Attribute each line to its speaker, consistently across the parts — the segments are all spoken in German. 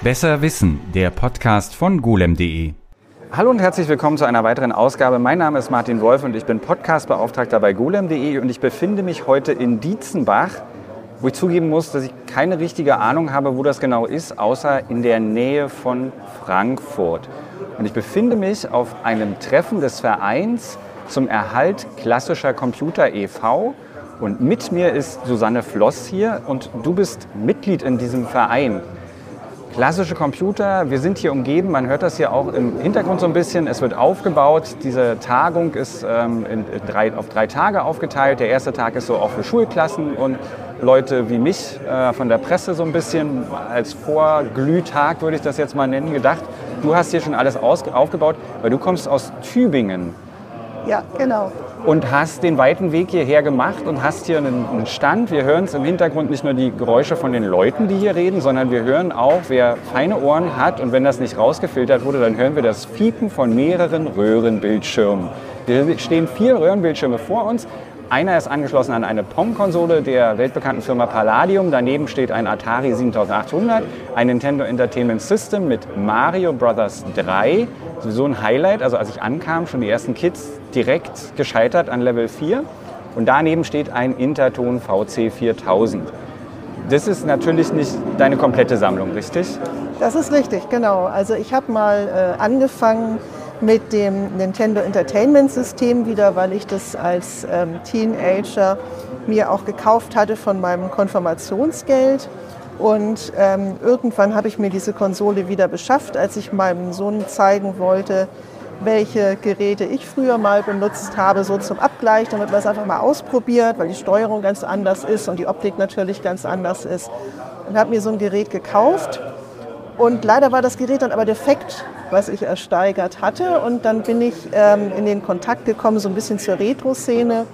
Speaker 1: Besser Wissen, der Podcast von golem.de.
Speaker 2: Hallo und herzlich willkommen zu einer weiteren Ausgabe. Mein Name ist Martin Wolf und ich bin Podcastbeauftragter bei golem.de und ich befinde mich heute in Dietzenbach, wo ich zugeben muss, dass ich keine richtige Ahnung habe, wo das genau ist, außer in der Nähe von Frankfurt. Und ich befinde mich auf einem Treffen des Vereins zum Erhalt klassischer Computer e.V. Und mit mir ist Susanne Floss hier und du bist Mitglied in diesem Verein. Klassische Computer, wir sind hier umgeben, man hört das hier auch im Hintergrund so ein bisschen. Es wird aufgebaut. Diese Tagung ist ähm, in drei, auf drei Tage aufgeteilt. Der erste Tag ist so auch für Schulklassen und Leute wie mich äh, von der Presse so ein bisschen als Vorglühtag, würde ich das jetzt mal nennen, gedacht. Du hast hier schon alles aus, aufgebaut, weil du kommst aus Tübingen.
Speaker 3: Ja, genau
Speaker 2: und hast den weiten Weg hierher gemacht und hast hier einen Stand. Wir hören es im Hintergrund nicht nur die Geräusche von den Leuten, die hier reden, sondern wir hören auch, wer feine Ohren hat und wenn das nicht rausgefiltert wurde, dann hören wir das Fiepen von mehreren Röhrenbildschirmen. Hier stehen vier Röhrenbildschirme vor uns. Einer ist angeschlossen an eine POM-Konsole der weltbekannten Firma Palladium. Daneben steht ein Atari 7800, ein Nintendo Entertainment System mit Mario Bros. 3. Sowieso ein Highlight. Also als ich ankam, schon die ersten Kids direkt gescheitert an Level 4. Und daneben steht ein Interton VC 4000. Das ist natürlich nicht deine komplette Sammlung, richtig?
Speaker 3: Das ist richtig, genau. Also ich habe mal äh, angefangen mit dem Nintendo Entertainment System wieder, weil ich das als ähm, Teenager mir auch gekauft hatte von meinem Konfirmationsgeld. Und ähm, irgendwann habe ich mir diese Konsole wieder beschafft, als ich meinem Sohn zeigen wollte, welche Geräte ich früher mal benutzt habe, so zum Abgleich, damit man es einfach mal ausprobiert, weil die Steuerung ganz anders ist und die Optik natürlich ganz anders ist. Und habe mir so ein Gerät gekauft und leider war das Gerät dann aber defekt, was ich ersteigert hatte. Und dann bin ich ähm, in den Kontakt gekommen, so ein bisschen zur Retro-Szene,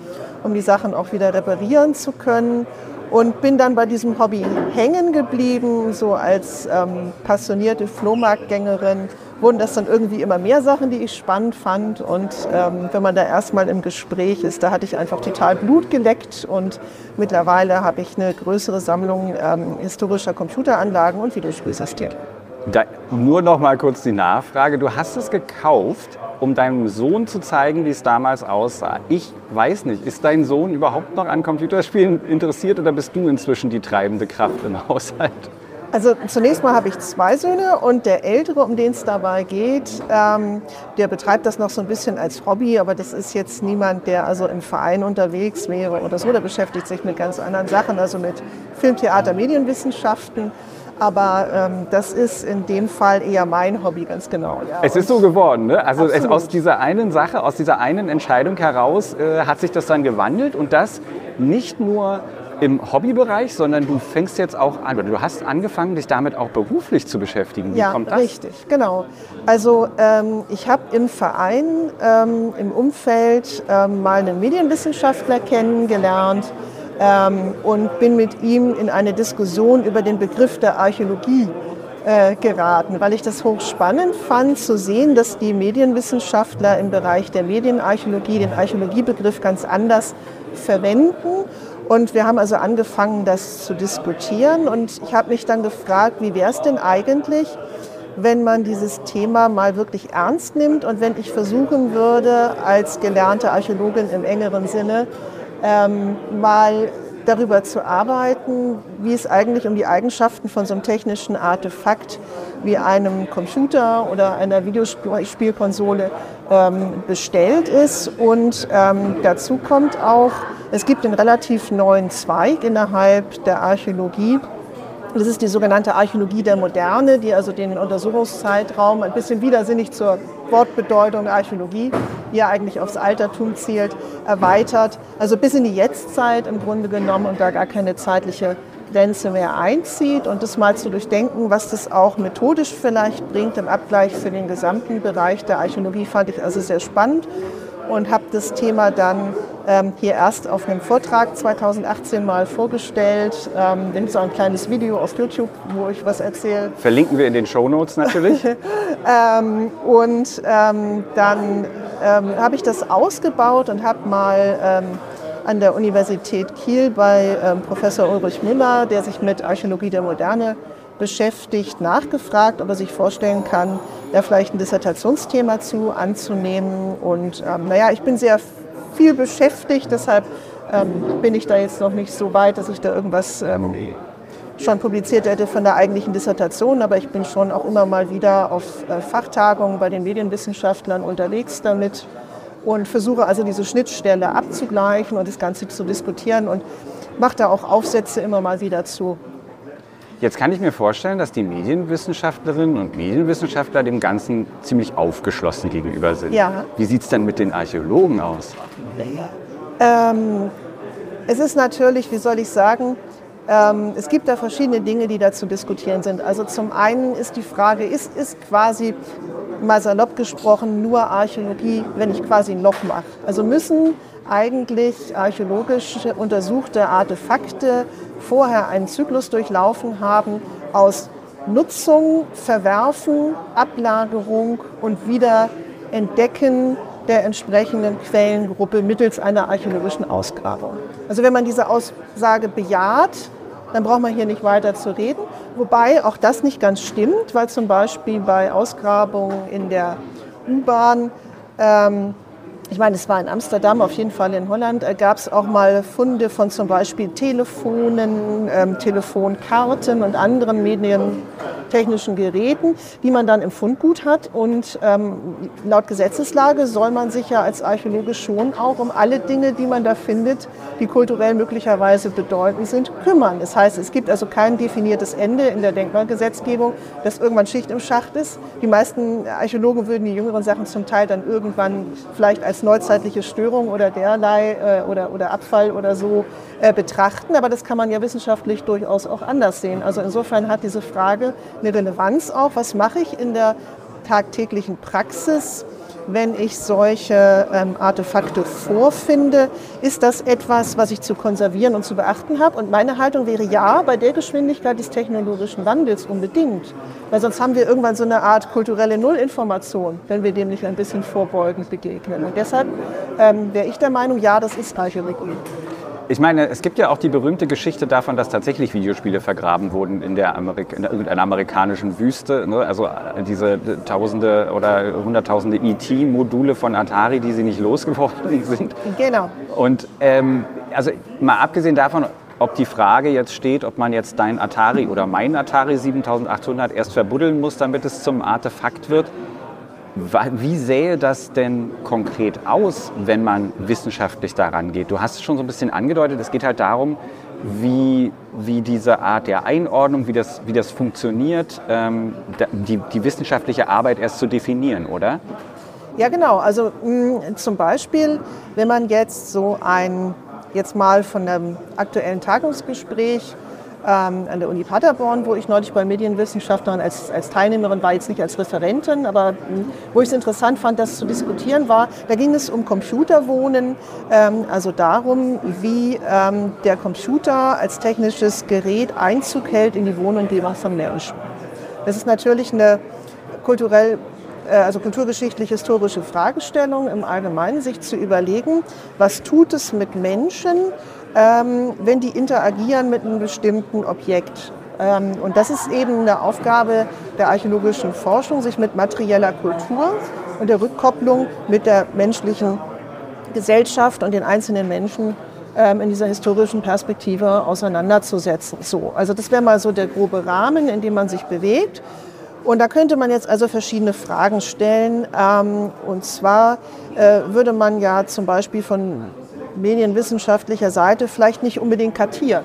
Speaker 3: um die Sachen auch wieder reparieren zu können. Und bin dann bei diesem Hobby hängen geblieben, so als ähm, passionierte Flohmarktgängerin wurden das dann irgendwie immer mehr Sachen, die ich spannend fand. Und ähm, wenn man da erstmal im Gespräch ist, da hatte ich einfach total Blut geleckt. Und mittlerweile habe ich eine größere Sammlung ähm, historischer Computeranlagen und Videospielsysteme.
Speaker 2: Da, nur noch mal kurz die Nachfrage. Du hast es gekauft, um deinem Sohn zu zeigen, wie es damals aussah. Ich weiß nicht, ist dein Sohn überhaupt noch an Computerspielen interessiert oder bist du inzwischen die treibende Kraft im Haushalt?
Speaker 3: Also zunächst mal habe ich zwei Söhne und der Ältere, um den es dabei geht, ähm, der betreibt das noch so ein bisschen als Hobby, aber das ist jetzt niemand, der also im Verein unterwegs wäre oder so. Der beschäftigt sich mit ganz anderen Sachen, also mit Film, Theater, Medienwissenschaften. Aber ähm, das ist in dem Fall eher mein Hobby, ganz genau.
Speaker 2: Ja, es ist so geworden, ne? Also aus dieser einen Sache, aus dieser einen Entscheidung heraus äh, hat sich das dann gewandelt und das nicht nur im Hobbybereich, sondern du fängst jetzt auch an, du hast angefangen, dich damit auch beruflich zu beschäftigen.
Speaker 3: Wie ja, kommt das? richtig, genau. Also ähm, ich habe im Verein, ähm, im Umfeld ähm, mal einen Medienwissenschaftler kennengelernt, ähm, und bin mit ihm in eine Diskussion über den Begriff der Archäologie äh, geraten, weil ich das hochspannend fand zu sehen, dass die Medienwissenschaftler im Bereich der Medienarchäologie den Archäologiebegriff ganz anders verwenden. Und wir haben also angefangen, das zu diskutieren. Und ich habe mich dann gefragt, wie wäre es denn eigentlich, wenn man dieses Thema mal wirklich ernst nimmt und wenn ich versuchen würde, als gelernte Archäologin im engeren Sinne, ähm, mal darüber zu arbeiten, wie es eigentlich um die Eigenschaften von so einem technischen Artefakt wie einem Computer oder einer Videospielkonsole ähm, bestellt ist. Und ähm, dazu kommt auch, es gibt einen relativ neuen Zweig innerhalb der Archäologie, das ist die sogenannte Archäologie der Moderne, die also den Untersuchungszeitraum ein bisschen widersinnig zur Wortbedeutung Archäologie, die ja eigentlich aufs Altertum zielt, erweitert. Also bis in die Jetztzeit im Grunde genommen und da gar keine zeitliche Grenze mehr einzieht und das mal zu durchdenken, was das auch methodisch vielleicht bringt im Abgleich für den gesamten Bereich der Archäologie, fand ich also sehr spannend und habe das Thema dann ähm, hier erst auf einem Vortrag 2018 mal vorgestellt. Ähm, da gibt es auch ein kleines Video auf YouTube, wo ich was erzähle.
Speaker 2: Verlinken wir in den Show Notes natürlich.
Speaker 3: ähm, und ähm, dann ähm, habe ich das ausgebaut und habe mal ähm, an der Universität Kiel bei Professor Ulrich Müller, der sich mit Archäologie der Moderne beschäftigt, nachgefragt, ob er sich vorstellen kann, da vielleicht ein Dissertationsthema zu anzunehmen. Und ähm, naja, ich bin sehr viel beschäftigt, deshalb ähm, bin ich da jetzt noch nicht so weit, dass ich da irgendwas ähm, schon publiziert hätte von der eigentlichen Dissertation, aber ich bin schon auch immer mal wieder auf äh, Fachtagungen bei den Medienwissenschaftlern unterwegs damit und versuche also diese Schnittstelle abzugleichen und das Ganze zu diskutieren und mache da auch Aufsätze immer mal wieder zu.
Speaker 2: Jetzt kann ich mir vorstellen, dass die Medienwissenschaftlerinnen und Medienwissenschaftler dem Ganzen ziemlich aufgeschlossen gegenüber sind.
Speaker 3: Ja.
Speaker 2: Wie sieht es denn mit den Archäologen aus?
Speaker 3: Ähm, es ist natürlich, wie soll ich sagen, ähm, es gibt da verschiedene Dinge, die da zu diskutieren sind. Also zum einen ist die Frage, ist, ist quasi mal salopp gesprochen nur Archäologie, wenn ich quasi ein Loch mache? Also müssen eigentlich archäologisch untersuchte Artefakte vorher einen Zyklus durchlaufen haben aus Nutzung, Verwerfen, Ablagerung und wieder Entdecken der entsprechenden Quellengruppe mittels einer archäologischen Ausgrabung. Also wenn man diese Aussage bejaht, dann braucht man hier nicht weiter zu reden. Wobei auch das nicht ganz stimmt, weil zum Beispiel bei Ausgrabungen in der U-Bahn ähm, ich meine, es war in Amsterdam, auf jeden Fall in Holland, äh, gab es auch mal Funde von zum Beispiel Telefonen, ähm, Telefonkarten und anderen medientechnischen Geräten, die man dann im Fundgut hat. Und ähm, laut Gesetzeslage soll man sich ja als Archäologe schon auch um alle Dinge, die man da findet, die kulturell möglicherweise bedeutend sind, kümmern. Das heißt, es gibt also kein definiertes Ende in der Denkmalgesetzgebung, dass irgendwann Schicht im Schacht ist. Die meisten Archäologen würden die jüngeren Sachen zum Teil dann irgendwann vielleicht als als neuzeitliche Störung oder derlei äh, oder, oder Abfall oder so äh, betrachten. Aber das kann man ja wissenschaftlich durchaus auch anders sehen. Also insofern hat diese Frage eine Relevanz auch. Was mache ich in der tagtäglichen Praxis? Wenn ich solche ähm, Artefakte vorfinde, ist das etwas, was ich zu konservieren und zu beachten habe? Und meine Haltung wäre ja, bei der Geschwindigkeit des technologischen Wandels unbedingt. Weil sonst haben wir irgendwann so eine Art kulturelle Nullinformation, wenn wir dem nicht ein bisschen vorbeugend begegnen. Und deshalb ähm, wäre ich der Meinung, ja, das ist Archäologie.
Speaker 2: Ich meine, es gibt ja auch die berühmte Geschichte davon, dass tatsächlich Videospiele vergraben wurden in, der Amerik in irgendeiner amerikanischen Wüste. Ne? Also äh, diese Tausende oder Hunderttausende ET-Module von Atari, die sie nicht losgeworden sind.
Speaker 3: Genau.
Speaker 2: Und ähm, also mal abgesehen davon, ob die Frage jetzt steht, ob man jetzt dein Atari oder mein Atari 7800 erst verbuddeln muss, damit es zum Artefakt wird. Wie sähe das denn konkret aus, wenn man wissenschaftlich daran geht? Du hast es schon so ein bisschen angedeutet, es geht halt darum, wie, wie diese Art der Einordnung, wie das, wie das funktioniert, ähm, die, die wissenschaftliche Arbeit erst zu definieren, oder?
Speaker 3: Ja, genau. Also mh, mm, zum Beispiel, wenn man jetzt so ein, jetzt mal von einem aktuellen Tagungsgespräch ähm, an der Uni Paderborn, wo ich neulich bei Medienwissenschaftlern als, als Teilnehmerin war, jetzt nicht als Referentin, aber hm, wo ich es interessant fand, das zu diskutieren war, da ging es um Computerwohnen, ähm, also darum, wie ähm, der Computer als technisches Gerät Einzug hält in die Wohnung von Menschen. Das ist natürlich eine kulturell äh, also kulturgeschichtlich-historische Fragestellung im Allgemeinen, sich zu überlegen, was tut es mit Menschen, ähm, wenn die interagieren mit einem bestimmten Objekt. Ähm, und das ist eben eine Aufgabe der archäologischen Forschung, sich mit materieller Kultur und der Rückkopplung mit der menschlichen Gesellschaft und den einzelnen Menschen ähm, in dieser historischen Perspektive auseinanderzusetzen. So, also das wäre mal so der grobe Rahmen, in dem man sich bewegt. Und da könnte man jetzt also verschiedene Fragen stellen. Ähm, und zwar äh, würde man ja zum Beispiel von medienwissenschaftlicher Seite vielleicht nicht unbedingt kartieren.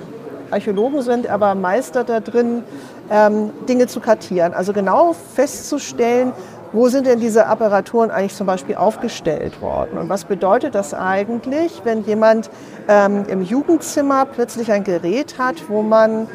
Speaker 3: Archäologen sind aber Meister da drin, ähm, Dinge zu kartieren. Also genau festzustellen, wo sind denn diese Apparaturen eigentlich zum Beispiel aufgestellt worden? Und was bedeutet das eigentlich, wenn jemand ähm, im Jugendzimmer plötzlich ein Gerät hat, wo man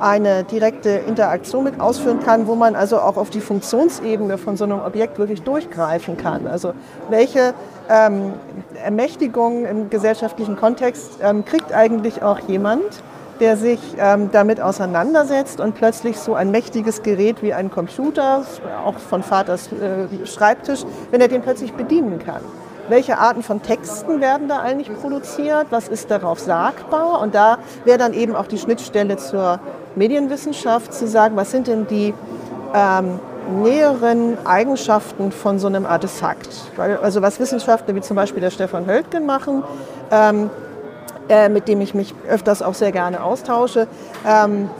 Speaker 3: eine direkte Interaktion mit ausführen kann, wo man also auch auf die Funktionsebene von so einem Objekt wirklich durchgreifen kann. Also welche ähm, Ermächtigung im gesellschaftlichen Kontext ähm, kriegt eigentlich auch jemand, der sich ähm, damit auseinandersetzt und plötzlich so ein mächtiges Gerät wie ein Computer, auch von Vaters äh, Schreibtisch, wenn er den plötzlich bedienen kann. Welche Arten von Texten werden da eigentlich produziert? Was ist darauf sagbar? Und da wäre dann eben auch die Schnittstelle zur Medienwissenschaft zu sagen, was sind denn die ähm, näheren Eigenschaften von so einem Artefakt. Also was Wissenschaftler wie zum Beispiel der Stefan Höltgen machen, ähm, äh, mit dem ich mich öfters auch sehr gerne austausche, ähm,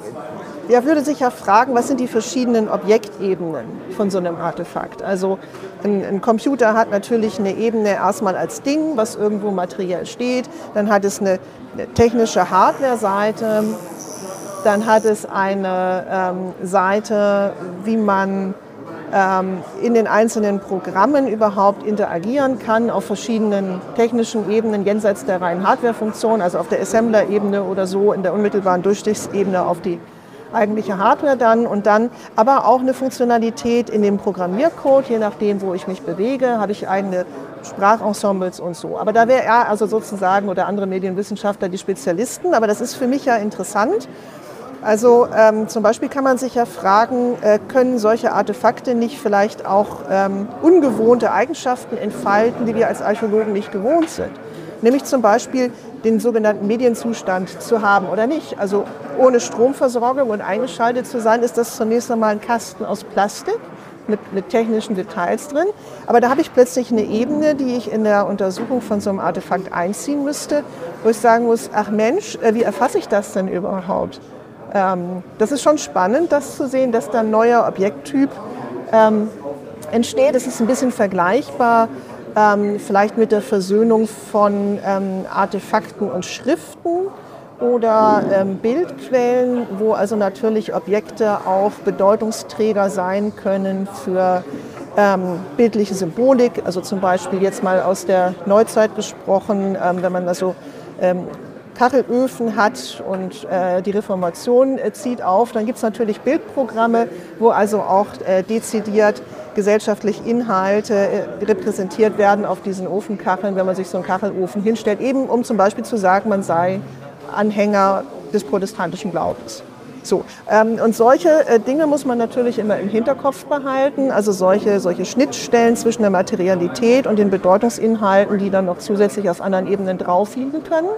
Speaker 3: der würde sich ja fragen, was sind die verschiedenen Objektebenen von so einem Artefakt. Also ein, ein, Computer hat natürlich eine Ebene erstmal als Ding, was irgendwo materiell steht. Dann hat es eine, eine technische Hardware-Seite. Dann hat es eine ähm, Seite, wie man ähm, in den einzelnen Programmen überhaupt interagieren kann auf verschiedenen technischen Ebenen jenseits der reinen Hardware-Funktion, also auf der Assembler-Ebene oder so, in der unmittelbaren Durchstichsebene auf die eigentliche Hardware dann und dann aber auch eine Funktionalität in dem Programmiercode, je nachdem, wo ich mich bewege, habe ich eigene Sprachensembles und so. Aber da wäre er also sozusagen oder andere Medienwissenschaftler die Spezialisten, aber das ist für mich ja interessant. Also ähm, zum Beispiel kann man sich ja fragen, äh, können solche Artefakte nicht vielleicht auch ähm, ungewohnte Eigenschaften entfalten, die wir als Archäologen nicht gewohnt sind? Nämlich zum Beispiel den sogenannten Medienzustand zu haben oder nicht. Also ohne Stromversorgung und eingeschaltet zu sein, ist das zunächst einmal ein Kasten aus Plastik mit, mit, technischen Details drin. Aber da habe ich plötzlich eine Ebene, die ich in der Untersuchung von so einem Artefakt einziehen müsste, wo ich sagen muss, ach Mensch, äh, wie erfasse ich das denn überhaupt? Ähm, das ist schon spannend, das zu sehen, dass da ein neuer Objekttyp ähm, entsteht. Das ist ein bisschen vergleichbar ähm, vielleicht mit der Versöhnung von ähm, Artefakten und Schriften oder ähm, Bildquellen, wo also natürlich Objekte auch Bedeutungsträger sein können für ähm, bildliche Symbolik. Also zum Beispiel jetzt mal aus der Neuzeit gesprochen, ähm, wenn man also ähm, Kachelöfen hat und äh, die Reformation äh, zieht auf, dann gibt es natürlich Bildprogramme, wo also auch äh, dezidiert gesellschaftlich Inhalte repräsentiert werden auf diesen Ofenkacheln, wenn man sich so einen Kachelofen hinstellt, eben um zum Beispiel zu sagen, man sei Anhänger des protestantischen Glaubens. So, ähm, und solche äh, Dinge muss man natürlich immer im Hinterkopf behalten, also solche, solche Schnittstellen zwischen der Materialität und den Bedeutungsinhalten, die dann noch zusätzlich auf anderen Ebenen drauf liegen können.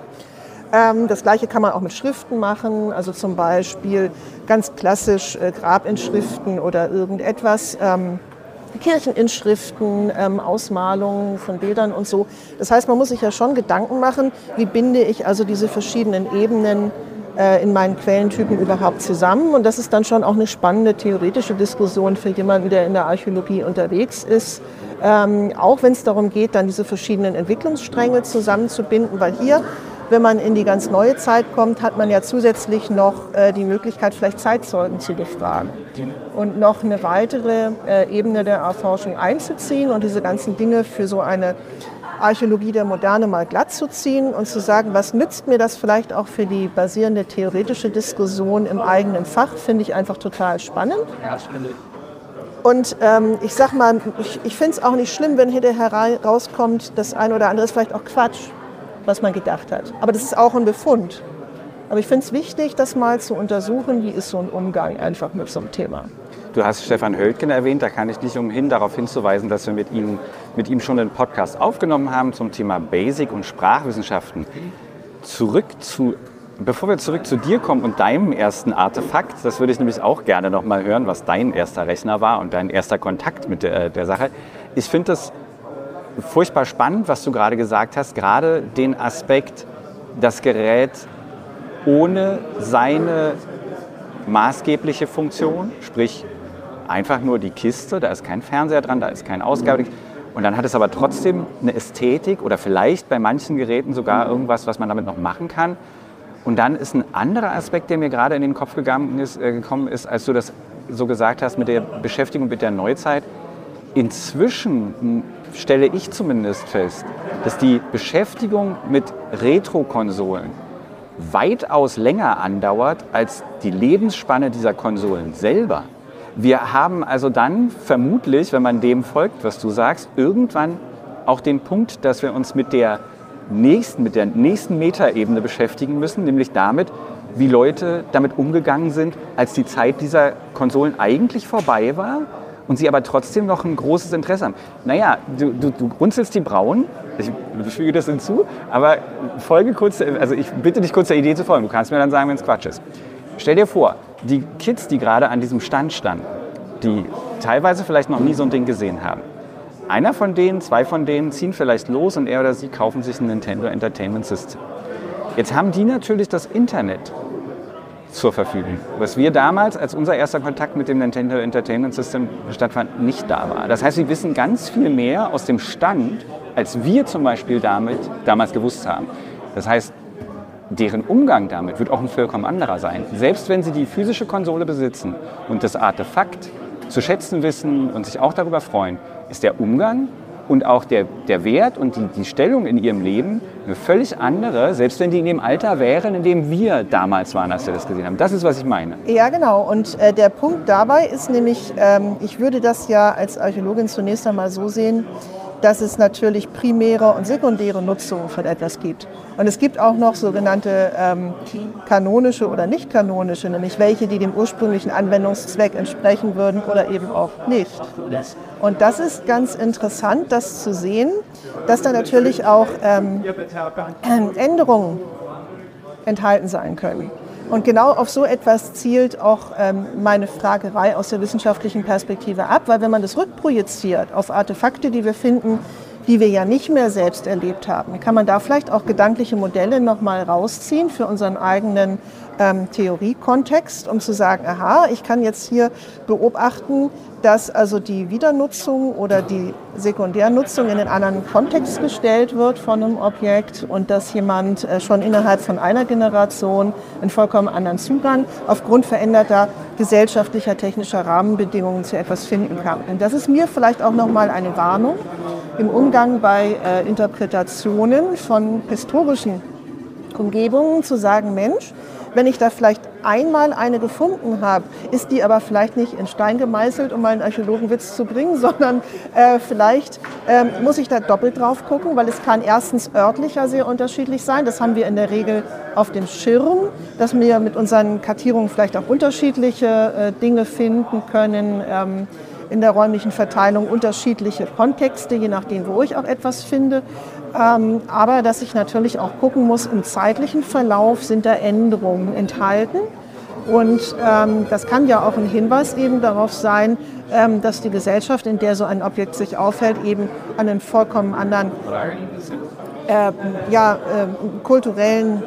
Speaker 3: Ähm, das gleiche kann man auch mit Schriften machen, also zum Beispiel ganz klassisch äh, Grabinschriften oder irgendetwas. Ähm, Kircheninschriften, ähm, Ausmalungen von Bildern und so. Das heißt, man muss sich ja schon Gedanken machen, wie binde ich also diese verschiedenen Ebenen äh, in meinen Quellentypen überhaupt zusammen. Und das ist dann schon auch eine spannende theoretische Diskussion für jemanden, der in der Archäologie unterwegs ist. Ähm, auch wenn es darum geht, dann diese verschiedenen Entwicklungsstränge zusammenzubinden, weil hier wenn man in die ganz neue Zeit kommt, hat man ja zusätzlich noch äh, die Möglichkeit, vielleicht Zeitzeugen zu befragen und noch eine weitere äh, Ebene der Erforschung einzuziehen und diese ganzen Dinge für so eine Archäologie der Moderne mal glatt zu ziehen und zu sagen, was nützt mir das vielleicht auch für die basierende theoretische Diskussion im eigenen Fach, finde ich einfach total spannend. Und ähm, ich sag mal, ich, ich finde es auch nicht schlimm, wenn hinterher rauskommt, das eine oder andere ist vielleicht auch Quatsch was man gedacht hat. Aber das ist auch ein Befund. Aber ich finde es wichtig, das mal zu untersuchen, wie ist so ein Umgang einfach mit so einem Thema.
Speaker 2: Du hast Stefan Höltgen erwähnt, da kann ich nicht umhin, darauf hinzuweisen, dass wir mit ihm, mit ihm schon einen Podcast aufgenommen haben zum Thema Basic und Sprachwissenschaften. Zurück zu, bevor wir zurück zu dir kommen und deinem ersten Artefakt, das würde ich nämlich auch gerne noch mal hören, was dein erster Rechner war und dein erster Kontakt mit der, der Sache. Ich finde das furchtbar spannend, was du gerade gesagt hast, gerade den Aspekt, das Gerät ohne seine maßgebliche Funktion, sprich einfach nur die Kiste, da ist kein Fernseher dran, da ist kein Ausgabe. Und dann hat es aber trotzdem eine Ästhetik oder vielleicht bei manchen Geräten sogar irgendwas, was man damit noch machen kann. Und dann ist ein anderer Aspekt, der mir gerade in den Kopf gegangen ist, äh, gekommen ist, als du das so gesagt hast mit der Beschäftigung mit der Neuzeit. Inzwischen stelle ich zumindest fest, dass die Beschäftigung mit Retro-Konsolen weitaus länger andauert als die Lebensspanne dieser Konsolen selber. Wir haben also dann vermutlich, wenn man dem folgt, was du sagst, irgendwann auch den Punkt, dass wir uns mit der nächsten, mit der nächsten Metaebene beschäftigen müssen, nämlich damit, wie Leute damit umgegangen sind, als die Zeit dieser Konsolen eigentlich vorbei war und sie aber trotzdem noch ein großes Interesse haben. Naja, du, du, du runzelst die Brauen, ich füge das hinzu, aber folge kurz, also ich bitte dich kurz der Idee zu folgen. Du kannst mir dann sagen, wenn es Quatsch ist. Stell dir vor, die Kids, die gerade an diesem Stand standen, die teilweise vielleicht noch nie so ein Ding gesehen haben. Einer von denen, zwei von denen ziehen vielleicht los und er oder sie kaufen sich ein Nintendo Entertainment System. Jetzt haben die natürlich das Internet zur Verfügung, was wir damals, als unser erster Kontakt mit dem Nintendo Entertainment System stattfand, nicht da war. Das heißt, sie wissen ganz viel mehr aus dem Stand, als wir zum Beispiel damit damals gewusst haben. Das heißt, deren Umgang damit wird auch ein vollkommen anderer sein. Selbst wenn sie die physische Konsole besitzen und das Artefakt zu schätzen wissen und sich auch darüber freuen, ist der Umgang und auch der, der Wert und die, die Stellung in ihrem Leben eine völlig andere, selbst wenn die in dem Alter wären, in dem wir damals waren, als wir das gesehen haben. Das ist, was ich meine.
Speaker 3: Ja, genau. Und äh, der Punkt dabei ist nämlich, ähm, ich würde das ja als Archäologin zunächst einmal so sehen, dass es natürlich primäre und sekundäre Nutzung von etwas gibt. Und es gibt auch noch sogenannte ähm, kanonische oder nicht kanonische, nämlich welche, die dem ursprünglichen Anwendungszweck entsprechen würden oder eben auch nicht. Und das ist ganz interessant, das zu sehen, dass da natürlich auch ähm, Änderungen enthalten sein können. Und genau auf so etwas zielt auch ähm, meine Fragerei aus der wissenschaftlichen Perspektive ab, weil wenn man das rückprojiziert auf Artefakte, die wir finden, die wir ja nicht mehr selbst erlebt haben, kann man da vielleicht auch gedankliche Modelle nochmal rausziehen für unseren eigenen ähm, Theoriekontext, um zu sagen, aha, ich kann jetzt hier beobachten, dass also die Wiedernutzung oder die Sekundärnutzung in einen anderen Kontext gestellt wird von einem Objekt und dass jemand äh, schon innerhalb von einer Generation einen vollkommen anderen Zugang aufgrund veränderter gesellschaftlicher, technischer Rahmenbedingungen zu etwas finden kann. Und das ist mir vielleicht auch nochmal eine Warnung im Umgang bei äh, Interpretationen von historischen Umgebungen zu sagen, Mensch, wenn ich da vielleicht einmal eine gefunden habe, ist die aber vielleicht nicht in Stein gemeißelt, um mal einen Archäologenwitz zu bringen, sondern äh, vielleicht äh, muss ich da doppelt drauf gucken, weil es kann erstens örtlicher sehr unterschiedlich sein. Das haben wir in der Regel auf dem Schirm, dass wir mit unseren Kartierungen vielleicht auch unterschiedliche äh, Dinge finden können. Ähm, in der räumlichen Verteilung unterschiedliche Kontexte, je nachdem, wo ich auch etwas finde. Ähm, aber dass ich natürlich auch gucken muss, im zeitlichen Verlauf sind da Änderungen enthalten. Und ähm, das kann ja auch ein Hinweis eben darauf sein, ähm, dass die Gesellschaft, in der so ein Objekt sich aufhält, eben an einen vollkommen anderen äh, ja, äh, kulturellen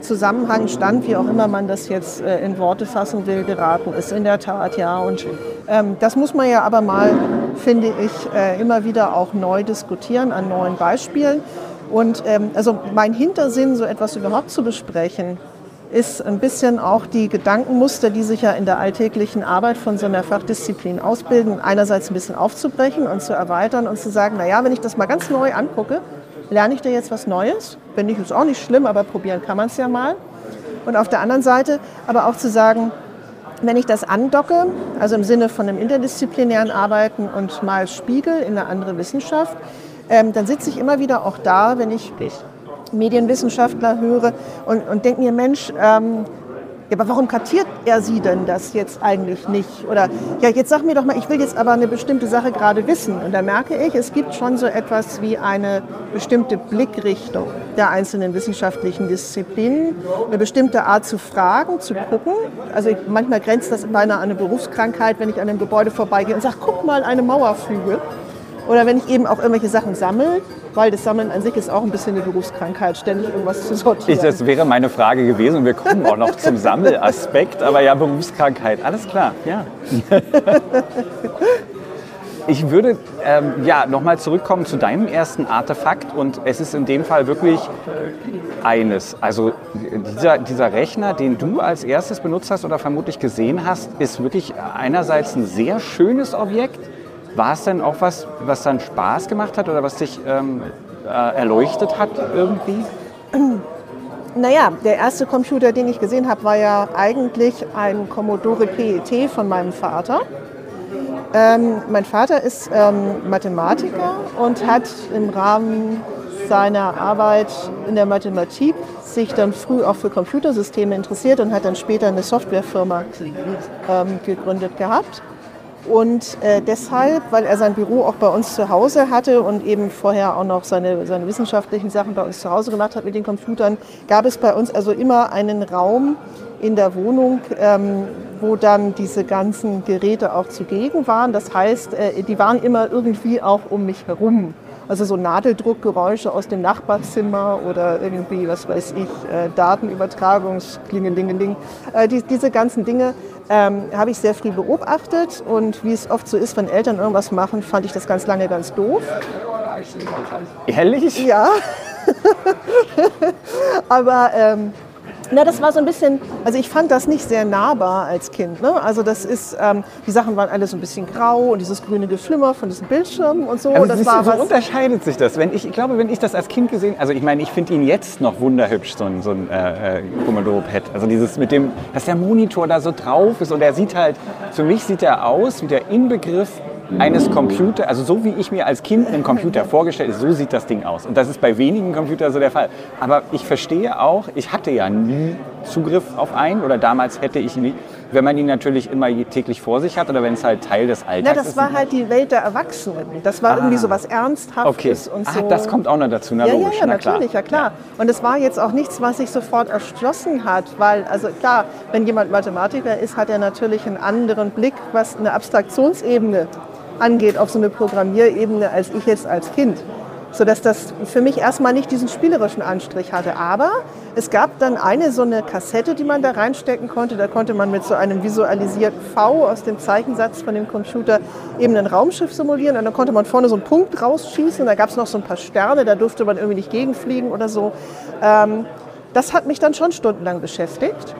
Speaker 3: Zusammenhang stand, wie auch immer man das jetzt äh, in Worte fassen will, geraten ist. In der Tat, ja. Und ähm, das muss man ja aber mal, finde ich, äh, immer wieder auch neu diskutieren an neuen Beispielen. Und ähm, also mein Hintersinn, so etwas überhaupt zu besprechen, ist ein bisschen auch die Gedankenmuster, die sich ja in der alltäglichen Arbeit von so einer Fachdisziplin ausbilden, einerseits ein bisschen aufzubrechen und zu erweitern und zu sagen, naja, wenn ich das mal ganz neu angucke, lerne ich da jetzt was Neues? Finde ich, ist auch nicht schlimm, aber probieren kann man es ja mal. Und auf der anderen Seite aber auch zu sagen, wenn ich das andocke, also im Sinne von einem interdisziplinären Arbeiten und mal spiegel in eine andere Wissenschaft, ähm, dann sitze ich immer wieder auch da, wenn ich Medienwissenschaftler höre und, und denke mir, Mensch, ähm, ja, aber warum kartiert er sie denn das jetzt eigentlich nicht? Oder ja, jetzt sag mir doch mal, ich will jetzt aber eine bestimmte Sache gerade wissen. Und da merke ich, es gibt schon so etwas wie eine bestimmte Blickrichtung der einzelnen wissenschaftlichen Disziplinen, eine bestimmte Art zu fragen, zu gucken. Also ich, manchmal grenzt das beinahe an eine Berufskrankheit, wenn ich an einem Gebäude vorbeigehe und sage, guck mal, eine Mauerflügel. Oder wenn ich eben auch irgendwelche Sachen sammle, weil das Sammeln an sich ist auch ein bisschen eine Berufskrankheit, ständig irgendwas zu sortieren.
Speaker 2: Das wäre meine Frage gewesen und wir kommen auch noch zum Sammelaspekt, aber ja, Berufskrankheit, alles klar, ja. Ich würde ähm, ja, nochmal zurückkommen zu deinem ersten Artefakt und es ist in dem Fall wirklich eines. Also dieser, dieser Rechner, den du als erstes benutzt hast oder vermutlich gesehen hast, ist wirklich einerseits ein sehr schönes Objekt, war es denn auch was, was dann Spaß gemacht hat oder was dich ähm, äh, erleuchtet hat irgendwie?
Speaker 3: Naja, der erste Computer, den ich gesehen habe, war ja eigentlich ein Commodore PET von meinem Vater. Ähm, mein Vater ist ähm, Mathematiker und hat im Rahmen seiner Arbeit in der Mathematik sich dann früh auch für Computersysteme interessiert und hat dann später eine Softwarefirma ähm, gegründet gehabt. Und äh, deshalb, weil er sein Büro auch bei uns zu Hause hatte und eben vorher auch noch seine, seine wissenschaftlichen Sachen bei uns zu Hause gemacht hat mit den Computern, gab es bei uns also immer einen Raum, in der Wohnung, ähm, wo dann diese ganzen Geräte auch zugegen waren. Das heißt, äh, die waren immer irgendwie auch um mich herum. Also so Nadeldruckgeräusche aus dem Nachbarzimmer oder irgendwie, was weiß ich, äh, Datenübertragungsklingelingeling. Äh, die, diese ganzen Dinge ähm, habe ich sehr früh beobachtet und wie es oft so ist, wenn Eltern irgendwas machen, fand ich das ganz lange ganz doof.
Speaker 2: Ehrlich?
Speaker 3: Ja. Aber ähm, na, das war so ein bisschen, also ich fand das nicht sehr nahbar als Kind. Ne? Also das ist, ähm, die Sachen waren alle so ein bisschen grau und dieses grüne Geflimmer von diesen Bildschirmen und so.
Speaker 2: Also
Speaker 3: das war
Speaker 2: du, so
Speaker 3: was,
Speaker 2: unterscheidet sich das. Wenn ich, ich glaube, wenn ich das als Kind gesehen, also ich meine, ich finde ihn jetzt noch wunderhübsch, so ein, so ein äh, äh, Commodore Pad. Also dieses mit dem, dass der Monitor da so drauf ist und er sieht halt, für mich sieht er aus wie der Inbegriff eines Computers, also so wie ich mir als Kind einen Computer vorgestellt habe, so sieht das Ding aus. Und das ist bei wenigen Computern so der Fall. Aber ich verstehe auch, ich hatte ja nie Zugriff auf einen oder damals hätte ich nie, wenn man ihn natürlich immer täglich vor sich hat oder wenn es halt Teil des Alltags
Speaker 3: das
Speaker 2: ist.
Speaker 3: war halt die Welt der Erwachsenen. Das war
Speaker 2: Ah.
Speaker 3: irgendwie so was
Speaker 2: Okay,
Speaker 3: Ernsthaftes und so.
Speaker 2: ah, das kommt auch noch dazu, na
Speaker 3: ja,
Speaker 2: logisch,
Speaker 3: ja, ja,
Speaker 2: na klar.
Speaker 3: natürlich, ja klar. Und es war jetzt auch nichts, was sich sofort erschlossen hat, weil, also klar, wenn jemand Mathematiker ist, hat er natürlich einen anderen Blick, was eine Abstraktionsebene angeht, auf so eine Programmierebene, als ich jetzt als Kind. Sodass das für mich erstmal nicht diesen spielerischen Anstrich hatte. Aber es gab dann eine so eine Kassette, die man da reinstecken konnte. Da konnte man mit so einem visualisierten V aus dem Zeichensatz von dem Computer eben ein Raumschiff simulieren. Und dann konnte man vorne so einen Punkt rausschießen. Da gab es noch so ein paar Sterne, da durfte man irgendwie nicht gegenfliegen oder so. Ähm, das hat mich dann schon stundenlang beschäftigt.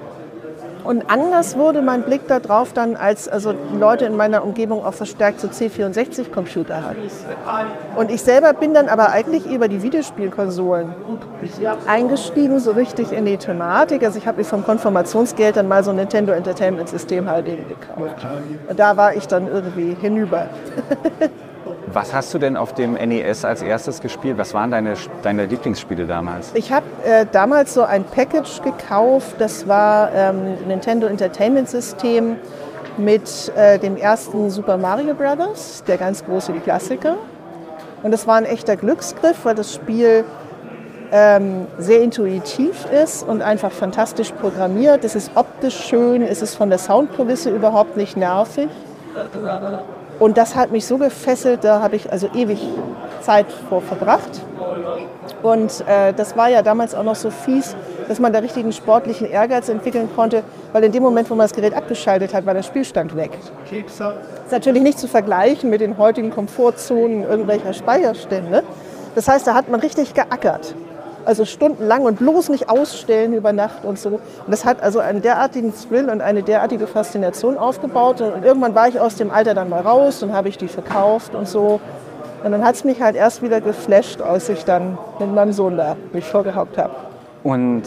Speaker 3: Und anders wurde mein Blick darauf dann, als also Leute in meiner Umgebung auch verstärkt so C64-Computer hatten. Und ich selber bin dann aber eigentlich über die Videospielkonsolen eingestiegen, so richtig in die Thematik. Also ich habe mir vom Konfirmationsgeld dann mal so ein Nintendo Entertainment System halt eben gekauft. Und da war ich dann irgendwie hinüber.
Speaker 2: Was hast du denn auf dem NES als erstes gespielt? Was waren deine, deine Lieblingsspiele damals?
Speaker 3: Ich habe äh, damals so ein Package gekauft, das war ähm, Nintendo Entertainment System mit äh, dem ersten Super Mario Brothers, der ganz große Klassiker. Und das war ein echter Glücksgriff, weil das Spiel ähm, sehr intuitiv ist und einfach fantastisch programmiert. Es ist optisch schön, es ist von der Soundkulisse überhaupt nicht nervig. Und das hat mich so gefesselt, da habe ich also ewig Zeit vor verbracht. Und äh, das war ja damals auch noch so fies, dass man da richtigen sportlichen Ehrgeiz entwickeln konnte, weil in dem Moment, wo man das Gerät abgeschaltet hat, war der Spielstand weg. ist natürlich nicht zu vergleichen mit den heutigen Komfortzonen irgendwelcher Speicherstände. Das heißt, da hat man richtig geackert. Also stundenlang und bloß nicht ausstellen über Nacht und so. Und das hat also einen derartigen Thrill und eine derartige Faszination aufgebaut. Und irgendwann war ich aus dem Alter dann mal raus und habe ich die verkauft und so. Und dann hat es mich halt erst wieder geflasht, als ich dann mit meinem Sohn da mich vorgehockt habe.
Speaker 2: Und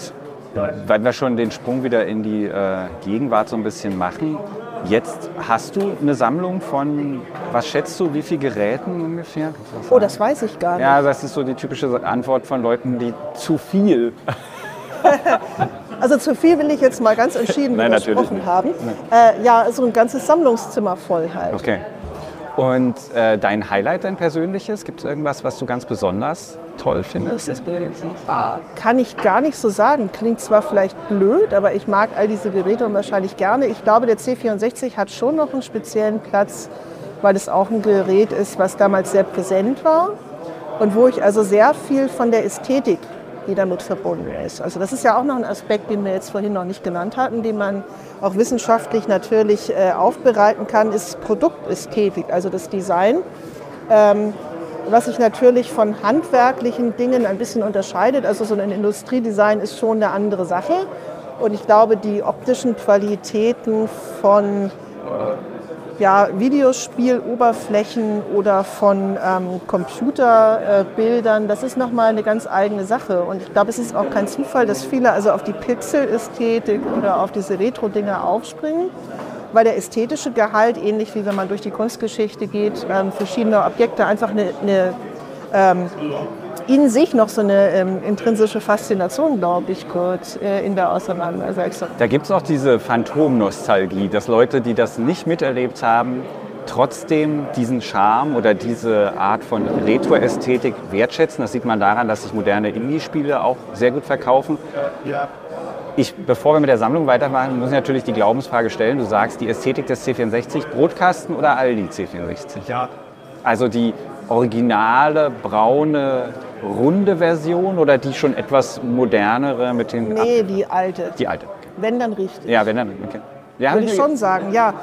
Speaker 2: weil wir schon den Sprung wieder in die äh, Gegenwart so ein bisschen machen, jetzt hast du eine Sammlung von, was schätzt du, wie viele Geräten ungefähr? Du
Speaker 3: Oh, das weiß ich gar nicht.
Speaker 2: Ja, das ist so die typische Antwort von Leuten, die zu viel.
Speaker 3: Also zu viel will ich jetzt mal ganz entschieden
Speaker 2: Nein,
Speaker 3: widersprochen haben. Äh, ja, so ein ganzes Sammlungszimmer voll halt.
Speaker 2: Okay. Und äh, dein Highlight, dein persönliches? Gibt es irgendwas, was du ganz besonders toll findest?
Speaker 3: Kann ich gar nicht so sagen. Klingt zwar vielleicht blöd, aber ich mag all diese Geräte unwahrscheinlich gerne. Ich glaube, der C64 hat schon noch einen speziellen Platz, weil es auch ein Gerät ist, was damals sehr präsent war und wo ich also sehr viel von der Ästhetik, die damit verbunden ist. Also das ist ja auch noch ein Aspekt, den wir jetzt vorhin noch nicht genannt hatten, den man auch wissenschaftlich natürlich äh, aufbereiten kann, ist Produktästhetik, also das Design. Ähm, was sich natürlich von handwerklichen Dingen ein bisschen unterscheidet. Also so ein Industriedesign ist schon eine andere Sache. Und ich glaube, die optischen Qualitäten von ja, Videospieloberflächen oder von ähm, Computerbildern, das ist nochmal eine ganz eigene Sache. Und ich glaube, es ist auch kein Zufall, dass viele also auf die Pixel-Ästhetik oder auf diese Retro-Dinger aufspringen weil der ästhetische Gehalt, ähnlich wie wenn man durch die Kunstgeschichte geht, ähm, verschiedene Objekte einfach eine, eine ähm, in sich noch so eine ähm, intrinsische Faszination, glaube ich, kurz äh, in der Auseinandersetzung.
Speaker 2: Da gibt es auch diese Phantomnostalgie, dass Leute, die das nicht miterlebt haben, trotzdem diesen Charme oder diese Art von Retro-Ästhetik wertschätzen. Das sieht man daran, dass sich moderne Indie-Spiele auch sehr gut verkaufen. Ich, bevor wir mit der Sammlung weitermachen, muss ich natürlich die Glaubensfrage stellen. Du sagst, die Ästhetik des C64, Brotkasten oder Aldi C64?
Speaker 4: Ja,
Speaker 2: Also die originale, braune, runde Version oder die schon etwas modernere mit den...
Speaker 3: Nee, die alte.
Speaker 2: Die alte.
Speaker 3: Wenn dann richtig.
Speaker 2: Ja, wenn dann... Okay. Ja,
Speaker 3: Würde ich schon sagen, ja.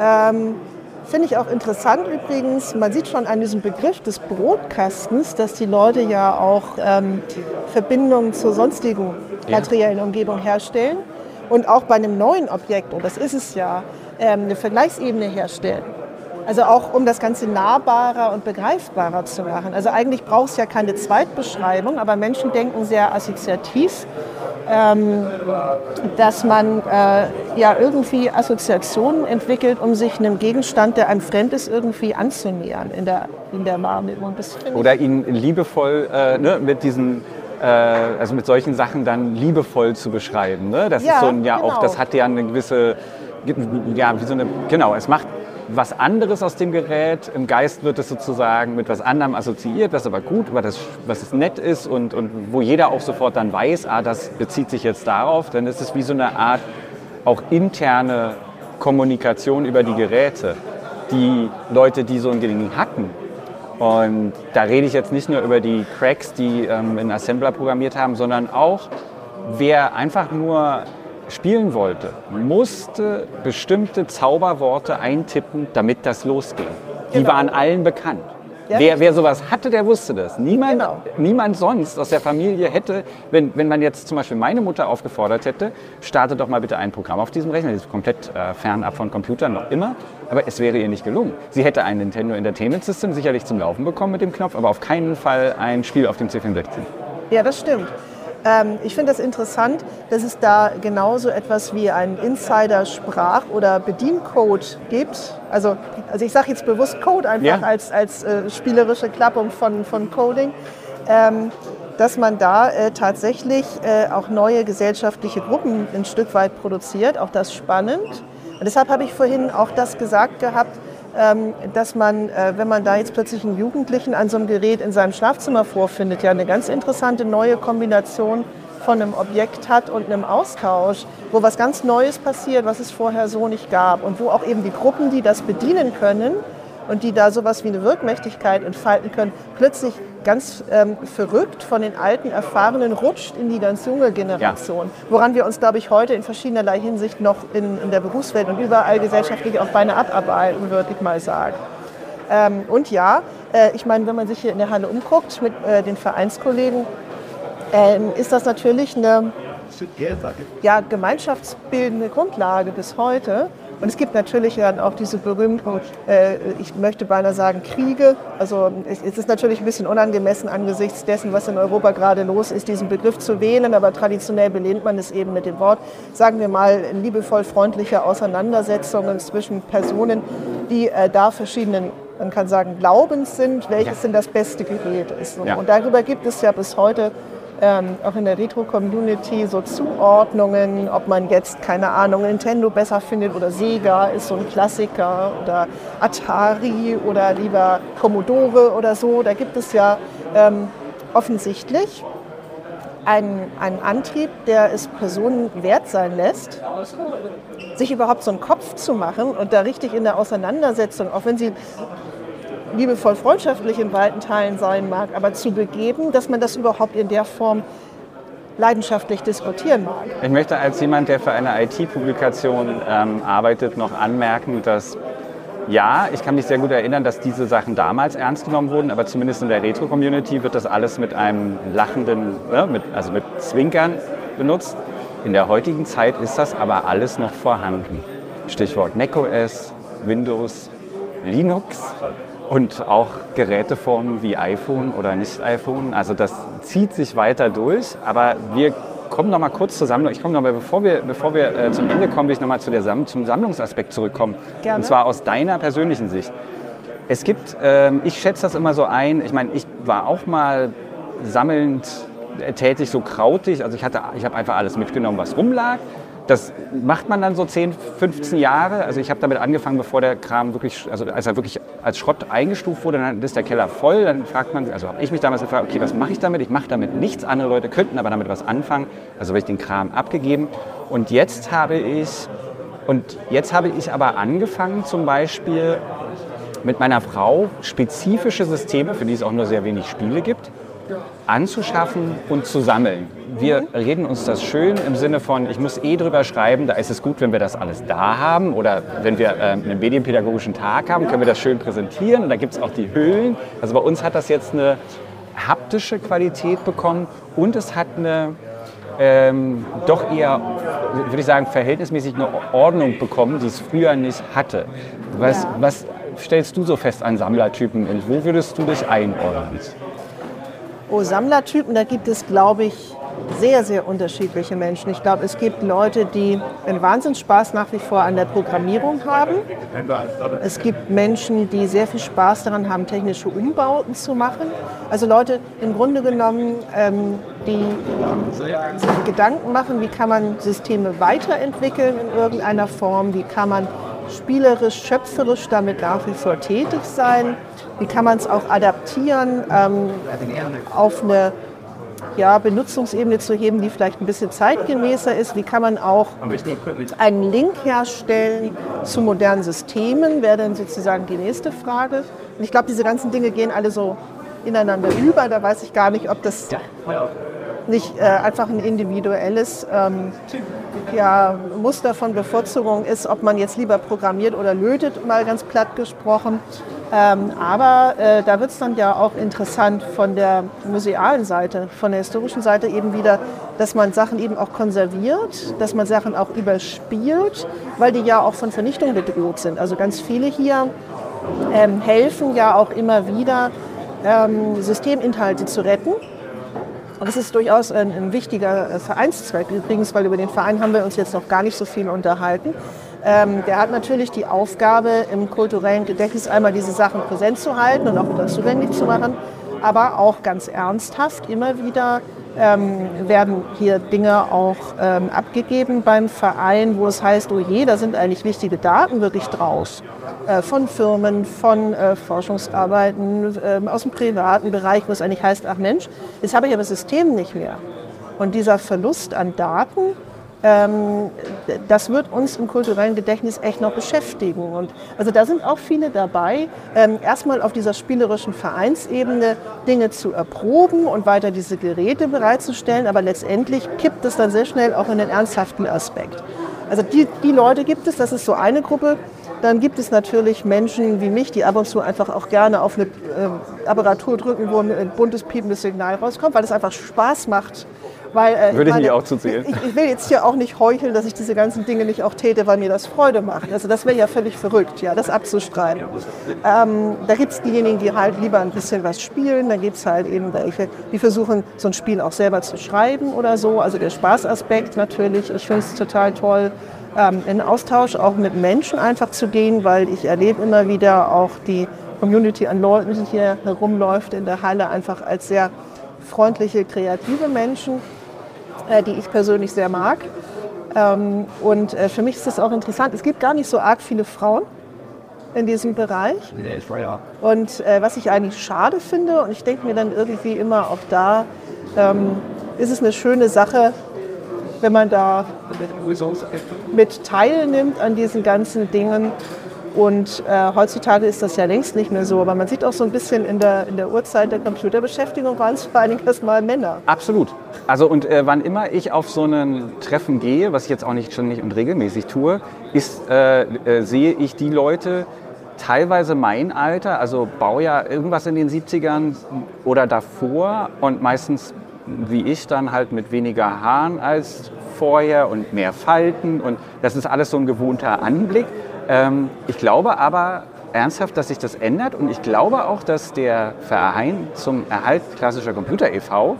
Speaker 3: Ähm, Finde ich auch interessant übrigens, man sieht schon an diesem Begriff des Brotkastens, dass die Leute ja auch ähm, Verbindungen zur sonstigen
Speaker 2: Ja.
Speaker 3: materiellen Umgebung herstellen und auch bei einem neuen Objekt, und das ist es ja, ähm, eine Vergleichsebene herstellen. Also auch um das Ganze nahbarer und begreifbarer zu machen. Also eigentlich braucht es ja keine Zweitbeschreibung, aber Menschen denken sehr assoziativ dass man äh, ja irgendwie Assoziationen entwickelt, um sich einem Gegenstand, der einem fremd ist, irgendwie anzunähern in der, in der Wahrnehmung.
Speaker 2: Oder ihn liebevoll äh, ne, mit diesen, äh, also mit solchen Sachen dann liebevoll zu beschreiben. Ne? Das
Speaker 3: Ja,
Speaker 2: ist so ein, ja auch,
Speaker 3: genau.
Speaker 2: das hat ja eine gewisse, ja, wie so eine, genau, es macht was anderes aus dem Gerät. Im Geist wird es sozusagen mit was anderem assoziiert, was aber gut, was, was es nett ist und, und wo jeder auch sofort dann weiß, ah, das bezieht sich jetzt darauf. Dann ist es wie so eine Art auch interne Kommunikation über die Geräte. Die Leute, die so ein Ding hatten, und da rede ich jetzt nicht nur über die Cracks, die ähm, in Assembler programmiert haben, sondern auch, wer einfach nur spielen wollte, musste bestimmte Zauberworte eintippen, damit das losging. Die
Speaker 3: Genau.
Speaker 2: waren allen bekannt.
Speaker 3: Ja,
Speaker 2: wer, wer sowas hatte, der wusste das. Niemand,
Speaker 3: Genau.
Speaker 2: niemand sonst aus der Familie hätte, wenn, wenn man jetzt zum Beispiel meine Mutter aufgefordert hätte, starte doch mal bitte ein Programm auf diesem Rechner, das ist komplett äh, fernab von Computern noch immer, aber es wäre ihr nicht gelungen. Sie hätte ein Nintendo Entertainment System sicherlich zum Laufen bekommen mit dem Knopf, aber auf keinen Fall ein Spiel auf dem C64.
Speaker 3: Ja, das stimmt. Ähm, ich finde das interessant, dass es da genauso etwas wie einen Insider-Sprach- oder Bediencode gibt. Also, also ich sage jetzt bewusst Code einfach
Speaker 2: Ja.
Speaker 3: als, als äh, spielerische Klappung von, von Coding. Ähm, dass man da äh, tatsächlich äh, auch neue gesellschaftliche Gruppen ein Stück weit produziert, auch das spannend. Und deshalb habe ich vorhin auch das gesagt gehabt, dass man, äh, wenn man da jetzt plötzlich einen Jugendlichen an so einem Gerät in seinem Schlafzimmer vorfindet, ja eine ganz interessante neue Kombination von einem Objekt hat und einem Austausch, wo was ganz Neues passiert, was es vorher so nicht gab und wo auch eben die Gruppen, die das bedienen können und die da sowas wie eine Wirkmächtigkeit entfalten können, plötzlich ganz ähm, verrückt von den alten Erfahrenen rutscht in die ganz junge Generation. Woran wir uns, glaube ich, heute in verschiedenerlei Hinsicht noch in, in der Berufswelt und überall gesellschaftlich auch beinahe abarbeiten, würde ich mal sagen. Ähm, und ja, äh, ich meine, wenn man sich hier in der Halle umguckt mit äh, den Vereinskollegen, ähm, ist das natürlich eine ja, gemeinschaftsbildende Grundlage bis heute. Und es gibt natürlich dann auch diese berühmten, äh, ich möchte beinahe sagen, Kriege. Also es ist natürlich ein bisschen unangemessen angesichts dessen, was in Europa gerade los ist, diesen Begriff zu wählen, aber traditionell belehnt man es eben mit dem Wort, sagen wir mal, liebevoll freundliche Auseinandersetzungen zwischen Personen, die äh, da verschiedenen, man kann sagen, Glaubens sind, welches
Speaker 2: Ja.
Speaker 3: denn das beste Gerät ist.
Speaker 2: Ja.
Speaker 3: und darüber gibt es ja bis heute ähm, auch in der Retro-Community so Zuordnungen, ob man jetzt, keine Ahnung, Nintendo besser findet oder Sega ist so ein Klassiker oder Atari oder lieber Commodore oder so. Da gibt es ja ähm, offensichtlich einen, einen Antrieb, der es Personen wert sein lässt, sich überhaupt so einen Kopf zu machen und da richtig in der Auseinandersetzung, auch wenn sie liebevoll freundschaftlich in weiten Teilen sein mag, aber zu begeben, dass man das überhaupt in der Form leidenschaftlich diskutieren mag.
Speaker 2: Ich möchte als jemand, der für eine IT-Publikation ähm, arbeitet, noch anmerken, dass ja, ich kann mich sehr gut erinnern, dass diese Sachen damals ernst genommen wurden, aber zumindest in der Retro-Community wird das alles mit einem lachenden, ne, mit, also mit Zwinkern benutzt. In der heutigen Zeit ist das aber alles noch vorhanden. Stichwort macOS, Windows, Linux und auch Geräteformen wie iPhone oder nicht iPhone. Also das zieht sich weiter durch, aber wir kommen noch mal kurz zusammen. Ich komme noch mal, bevor wir, bevor wir äh, zum Ende kommen, will ich noch mal zu der Sam zum Sammlungsaspekt zurückkommen.
Speaker 3: Gerne.
Speaker 2: Und zwar aus deiner persönlichen Sicht. Es gibt, ähm, ich schätze das immer so ein, ich meine, ich war auch mal sammelnd äh, tätig, so krautig. Also ich, hatte, ich habe einfach alles mitgenommen, was rumlag. Das macht man dann so 10, 15 Jahre. Also ich habe damit angefangen, bevor der Kram wirklich, also als er wirklich als Schrott eingestuft wurde, dann ist der Keller voll. Dann fragt man, also habe ich mich damals gefragt, okay, was mache ich damit? Ich mache damit nichts. Andere Leute könnten aber damit was anfangen. Also habe ich den Kram abgegeben. Und jetzt habe ich, und jetzt habe ich aber angefangen, zum Beispiel mit meiner Frau spezifische Systeme, für die es auch nur sehr wenig Spiele gibt, anzuschaffen und zu sammeln. Wir reden uns das schön im Sinne von, ich muss eh drüber schreiben, da ist es gut, wenn wir das alles da haben oder wenn wir äh, einen medienpädagogischen Tag haben, können wir das schön präsentieren und da gibt es auch die Hüllen. Also bei uns hat das jetzt eine haptische Qualität bekommen und es hat eine ähm, doch eher, würde ich sagen, verhältnismäßig eine Ordnung bekommen, die es früher nicht hatte. Was, was stellst du so fest an Sammlertypen und wo würdest du dich einordnen?
Speaker 3: Oh, Sammlertypen, da gibt es, glaube ich, sehr, sehr unterschiedliche Menschen. Ich glaube, es gibt Leute, die einen Wahnsinnsspaß nach wie vor an der Programmierung haben. Es gibt Menschen, die sehr viel Spaß daran haben, technische Umbauten zu machen. Also Leute im Grunde genommen, ähm, die sich Gedanken machen, wie kann man Systeme weiterentwickeln in irgendeiner Form, wie kann man spielerisch, schöpferisch damit nach wie vor tätig sein, wie kann man es auch adaptieren ähm, auf eine ja, Benutzungsebene zu heben, die vielleicht ein bisschen zeitgemäßer ist. Wie kann man auch einen Link herstellen zu modernen Systemen, wäre dann sozusagen die nächste Frage. Und ich glaube, diese ganzen Dinge gehen alle so ineinander über. Da weiß ich gar nicht, ob das nicht äh, einfach ein individuelles ähm, ja, Muster von Bevorzugung ist, ob man jetzt lieber programmiert oder lötet, mal ganz platt gesprochen. Ähm, aber äh, da wird es dann ja auch interessant von der musealen Seite, von der historischen Seite eben wieder, dass man Sachen eben auch konserviert, dass man Sachen auch überspielt, weil die ja auch von Vernichtung bedroht sind. Also ganz viele hier ähm, helfen ja auch immer wieder, ähm, Systeminhalte zu retten. Und das ist durchaus ein, ein wichtiger äh, Vereinszweck übrigens, weil über den Verein haben wir uns jetzt noch gar nicht so viel unterhalten. Ähm, der hat natürlich die Aufgabe, im kulturellen Gedächtnis einmal diese Sachen präsent zu halten und auch wieder zugänglich zu machen, aber auch ganz ernsthaft immer wieder ähm, werden hier Dinge auch ähm, abgegeben beim Verein, wo es heißt, oh je, da sind eigentlich wichtige Daten wirklich draus. Äh, von Firmen, von äh, Forschungsarbeiten, äh, aus dem privaten Bereich, wo es eigentlich heißt, ach Mensch, jetzt habe ich aber das System nicht mehr. Und dieser Verlust an Daten, das wird uns im kulturellen Gedächtnis echt noch beschäftigen. Und also da sind auch viele dabei, ähm, erstmal auf dieser spielerischen Vereinsebene Dinge zu erproben und weiter diese Geräte bereitzustellen, aber letztendlich kippt es dann sehr schnell auch in den ernsthaften Aspekt. Also die, die Leute gibt es, das ist so eine Gruppe. Dann gibt es natürlich Menschen wie mich, die ab und zu einfach auch gerne auf eine äh, Apparatur drücken, wo ein buntes, piependes Signal rauskommt, weil es einfach Spaß macht. Weil, äh,
Speaker 2: Würde ich
Speaker 3: meine,
Speaker 2: mir auch zuzählen.
Speaker 3: Ich, ich will jetzt hier auch nicht heucheln, dass ich diese ganzen Dinge nicht auch täte, weil mir das Freude macht. Also das wäre ja völlig verrückt, ja, das abzustreiten. Ähm, da gibt es diejenigen, die halt lieber ein bisschen was spielen. Da gibt es halt eben welche, die versuchen, so ein Spiel auch selber zu schreiben oder so. Also der Spaßaspekt natürlich. Ich finde es total toll, ähm, in Austausch auch mit Menschen einfach zu gehen, weil ich erlebe immer wieder auch die Community an Leuten, die hier herumläuft in der Halle, einfach als sehr freundliche, kreative Menschen, äh, die ich persönlich sehr mag. Ähm, und äh, für mich ist das auch interessant. Es gibt gar nicht so arg viele Frauen in diesem Bereich. Und äh, was ich eigentlich schade finde, und ich denke mir dann irgendwie immer auch da, ähm, ist es eine schöne Sache, wenn man da mit teilnimmt an diesen ganzen Dingen. Und äh, heutzutage ist das ja längst nicht mehr so. Aber man sieht auch so ein bisschen in der, in der Uhrzeit der Computerbeschäftigung waren es vor allen Dingen erstmal Männer.
Speaker 2: Absolut. Also und äh, wann immer ich auf so ein Treffen gehe, was ich jetzt auch nicht ständig und regelmäßig tue, ist, äh, äh, sehe ich die Leute, teilweise mein Alter, also Baujahr irgendwas in den 70ern oder davor und meistens wie ich dann halt mit weniger Haaren als vorher und mehr Falten und das ist alles so ein gewohnter Anblick. Ähm, ich glaube aber ernsthaft, dass sich das ändert und ich glaube auch, dass der Verein zum Erhalt klassischer Computer e.V.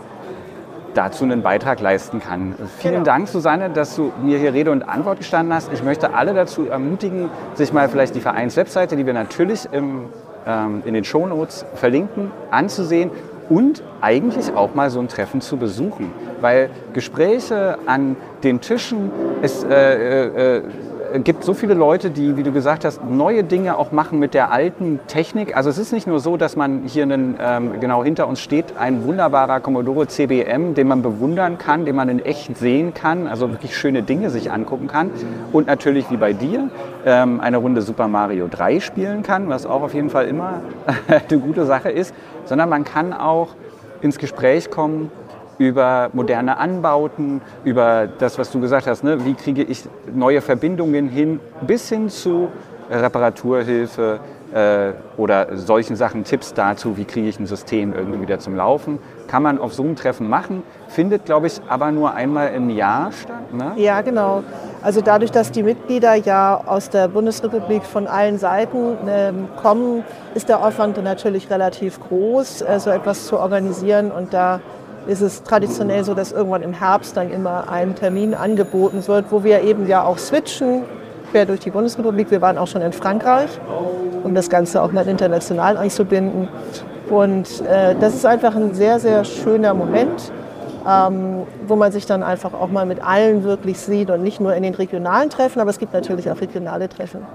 Speaker 2: dazu einen Beitrag leisten kann. Vielen
Speaker 3: Genau.
Speaker 2: Dank, Susanne, dass du mir hier Rede und Antwort gestanden hast. Ich möchte alle dazu ermutigen, sich mal vielleicht die Vereinswebseite, die wir natürlich im, ähm, in den Shownotes verlinken, anzusehen und eigentlich auch mal so ein Treffen zu besuchen. Weil Gespräche an den Tischen, es äh, äh, äh gibt so viele Leute, die, wie du gesagt hast, neue Dinge auch machen mit der alten Technik. Also es ist nicht nur so, dass man hier einen, ähm, genau hinter uns steht, ein wunderbarer Commodore CBM, den man bewundern kann, den man in echt sehen kann, also wirklich schöne Dinge sich angucken kann. Und natürlich wie bei dir ähm, eine Runde Super Mario 3 spielen kann, was auch auf jeden Fall immer eine gute Sache ist, sondern man kann auch ins Gespräch kommen über moderne Anbauten, über das, was du gesagt hast, ne? wie kriege ich neue Verbindungen hin, bis hin zu Reparaturhilfe äh, oder solchen Sachen, Tipps dazu, wie kriege ich ein System irgendwie wieder zum Laufen. Kann man auf so einem Treffen machen, findet, glaube ich, aber nur einmal im Jahr statt. Ne?
Speaker 3: Ja, genau. Also dadurch, dass die Mitglieder ja aus der Bundesrepublik von allen Seiten äh, kommen, ist der Aufwand natürlich relativ groß, äh, so etwas zu organisieren und da ist es traditionell so, dass irgendwann im Herbst dann immer ein Termin angeboten wird, wo wir eben ja auch switchen, quer durch die Bundesrepublik. Wir waren auch schon in Frankreich, um das Ganze auch mal international einzubinden. Und äh, das ist einfach ein sehr, sehr schöner Moment ähm, wo man sich dann einfach auch mal mit allen wirklich sieht und nicht nur in den regionalen Treffen, aber es gibt natürlich auch regionale Treffen.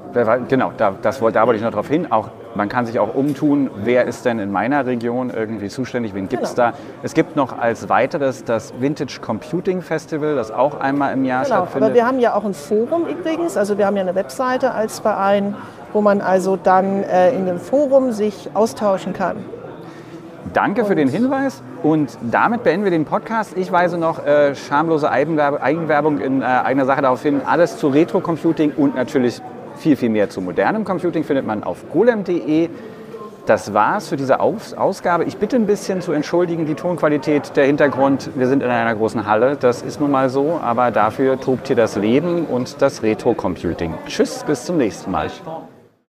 Speaker 2: Genau, da, das, da wollte ich noch darauf hin. Auch, man kann sich auch umtun, wer ist denn in meiner Region irgendwie zuständig, wen gibt es genau. da. Es gibt noch als weiteres das Vintage Computing Festival, das auch einmal im Jahr genau, stattfindet.
Speaker 3: Aber wir haben ja auch ein Forum übrigens, also wir haben ja eine Webseite als Verein, wo man also dann äh, in dem Forum sich austauschen kann.
Speaker 2: Danke für den Hinweis und damit beenden wir den Podcast. Ich weise noch äh, schamlose Eigenwerbung in äh, eigener Sache darauf hin. Alles zu Retro-Computing und natürlich viel, viel mehr zu modernem Computing findet man auf golem.de. Das war's für diese Aus Ausgabe. Ich bitte ein bisschen zu entschuldigen, die Tonqualität, der Hintergrund. Wir sind in einer großen Halle, das ist nun mal so, aber dafür tobt hier das Leben und das Retro-Computing. Tschüss, bis zum nächsten Mal.